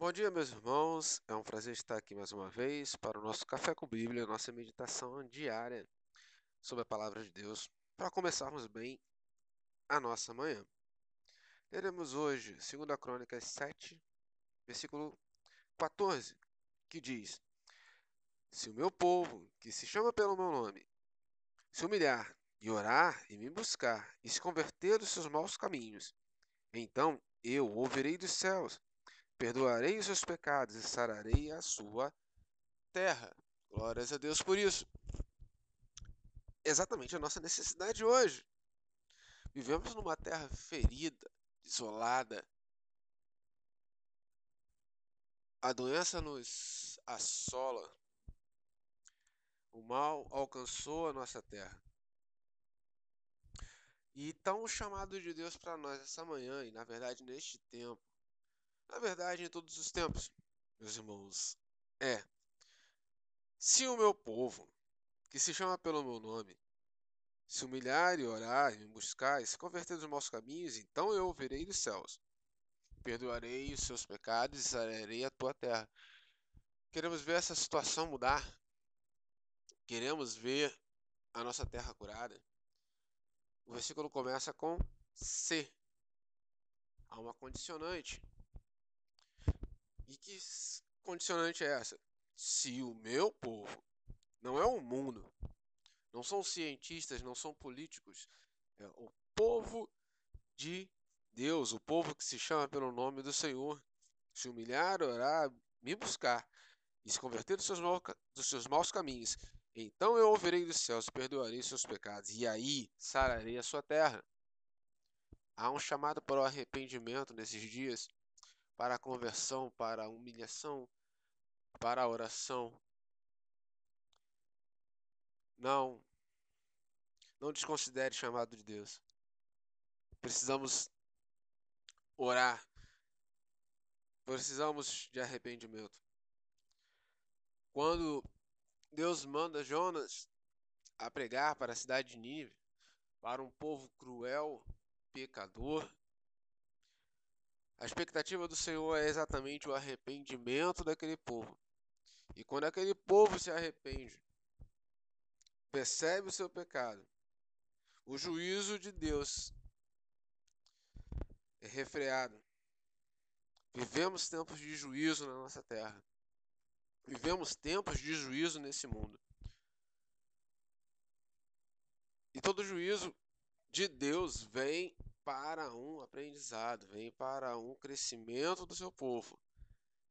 Bom dia, meus irmãos. É um prazer estar aqui mais uma vez para o nosso Café com Bíblia, nossa meditação diária sobre a palavra de Deus, para começarmos bem a nossa manhã. Leremos hoje 2 Crônicas 7, versículo 14, que diz: Se o meu povo, que se chama pelo meu nome, se humilhar e orar e me buscar e se converter dos seus maus caminhos, então eu ouvirei dos céus perdoarei os seus pecados e sararei a sua terra. Glórias a Deus por isso. Exatamente a nossa necessidade hoje. Vivemos numa terra ferida, isolada. A doença nos assola. O mal alcançou a nossa terra. E então o chamado de Deus para nós essa manhã, e na verdade neste tempo, na verdade, em todos os tempos, meus irmãos, é: se o meu povo, que se chama pelo meu nome, se humilhar e orar e me buscar e se converter dos maus caminhos, então eu ouvirei dos céus. Perdoarei os seus pecados e sararei a tua terra. Queremos ver essa situação mudar. Queremos ver a nossa terra curada. O versículo começa com se. Há uma condicionante. E que condicionante é essa? Se o meu povo, não é o mundo, não são cientistas, não são políticos, é o povo de Deus, o povo que se chama pelo nome do Senhor, se humilhar, orar, me buscar e se converter dos seus, maus, dos seus maus caminhos, então eu ouvirei dos céus e perdoarei seus pecados, e aí sararei a sua terra. Há um chamado para o arrependimento nesses dias para a conversão, para a humilhação, para a oração. Não, não desconsidere o chamado de Deus. Precisamos orar. Precisamos de arrependimento. Quando Deus manda Jonas a pregar para a cidade de Nínive, para um povo cruel, pecador, a expectativa do Senhor é exatamente o arrependimento daquele povo. E quando aquele povo se arrepende, percebe o seu pecado, o juízo de Deus é refreado. Vivemos tempos de juízo na nossa terra. Vivemos tempos de juízo nesse mundo. E todo juízo de Deus vem para um aprendizado, vem para um crescimento do seu povo.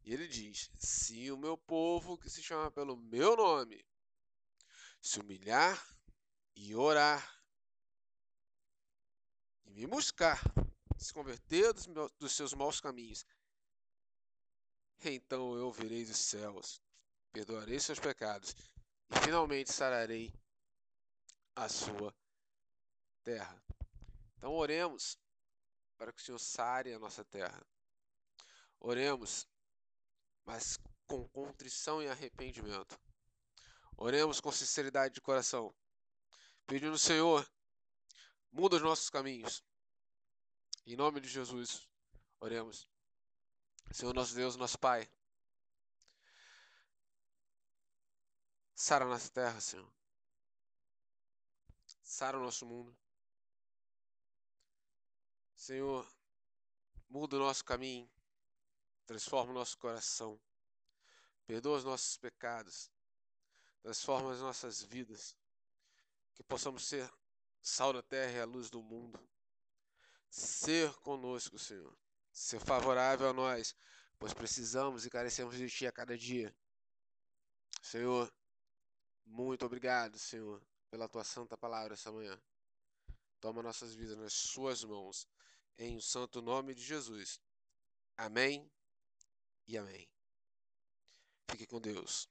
E ele diz: Se o meu povo, que se chama pelo meu nome, se humilhar e orar, e me buscar, se converter dos, meus, dos seus maus caminhos, então eu ouvirei dos céus, perdoarei seus pecados e finalmente sararei a sua terra. Então oremos para que o Senhor sare a nossa terra. Oremos, mas com contrição e arrependimento. Oremos com sinceridade de coração, pedindo, Senhor, muda os nossos caminhos. Em nome de Jesus, oremos. Senhor nosso Deus, nosso Pai, sara a nossa terra, Senhor. Sara o nosso mundo. Senhor, muda o nosso caminho, transforma o nosso coração, perdoa os nossos pecados, transforma as nossas vidas, que possamos ser sal da terra e a luz do mundo. Ser conosco, Senhor, ser favorável a nós, pois precisamos e carecemos de Ti a cada dia. Senhor, muito obrigado, Senhor, pela Tua santa palavra essa manhã. Toma nossas vidas nas Suas mãos em o santo nome de Jesus. Amém e amém. Fique com Deus.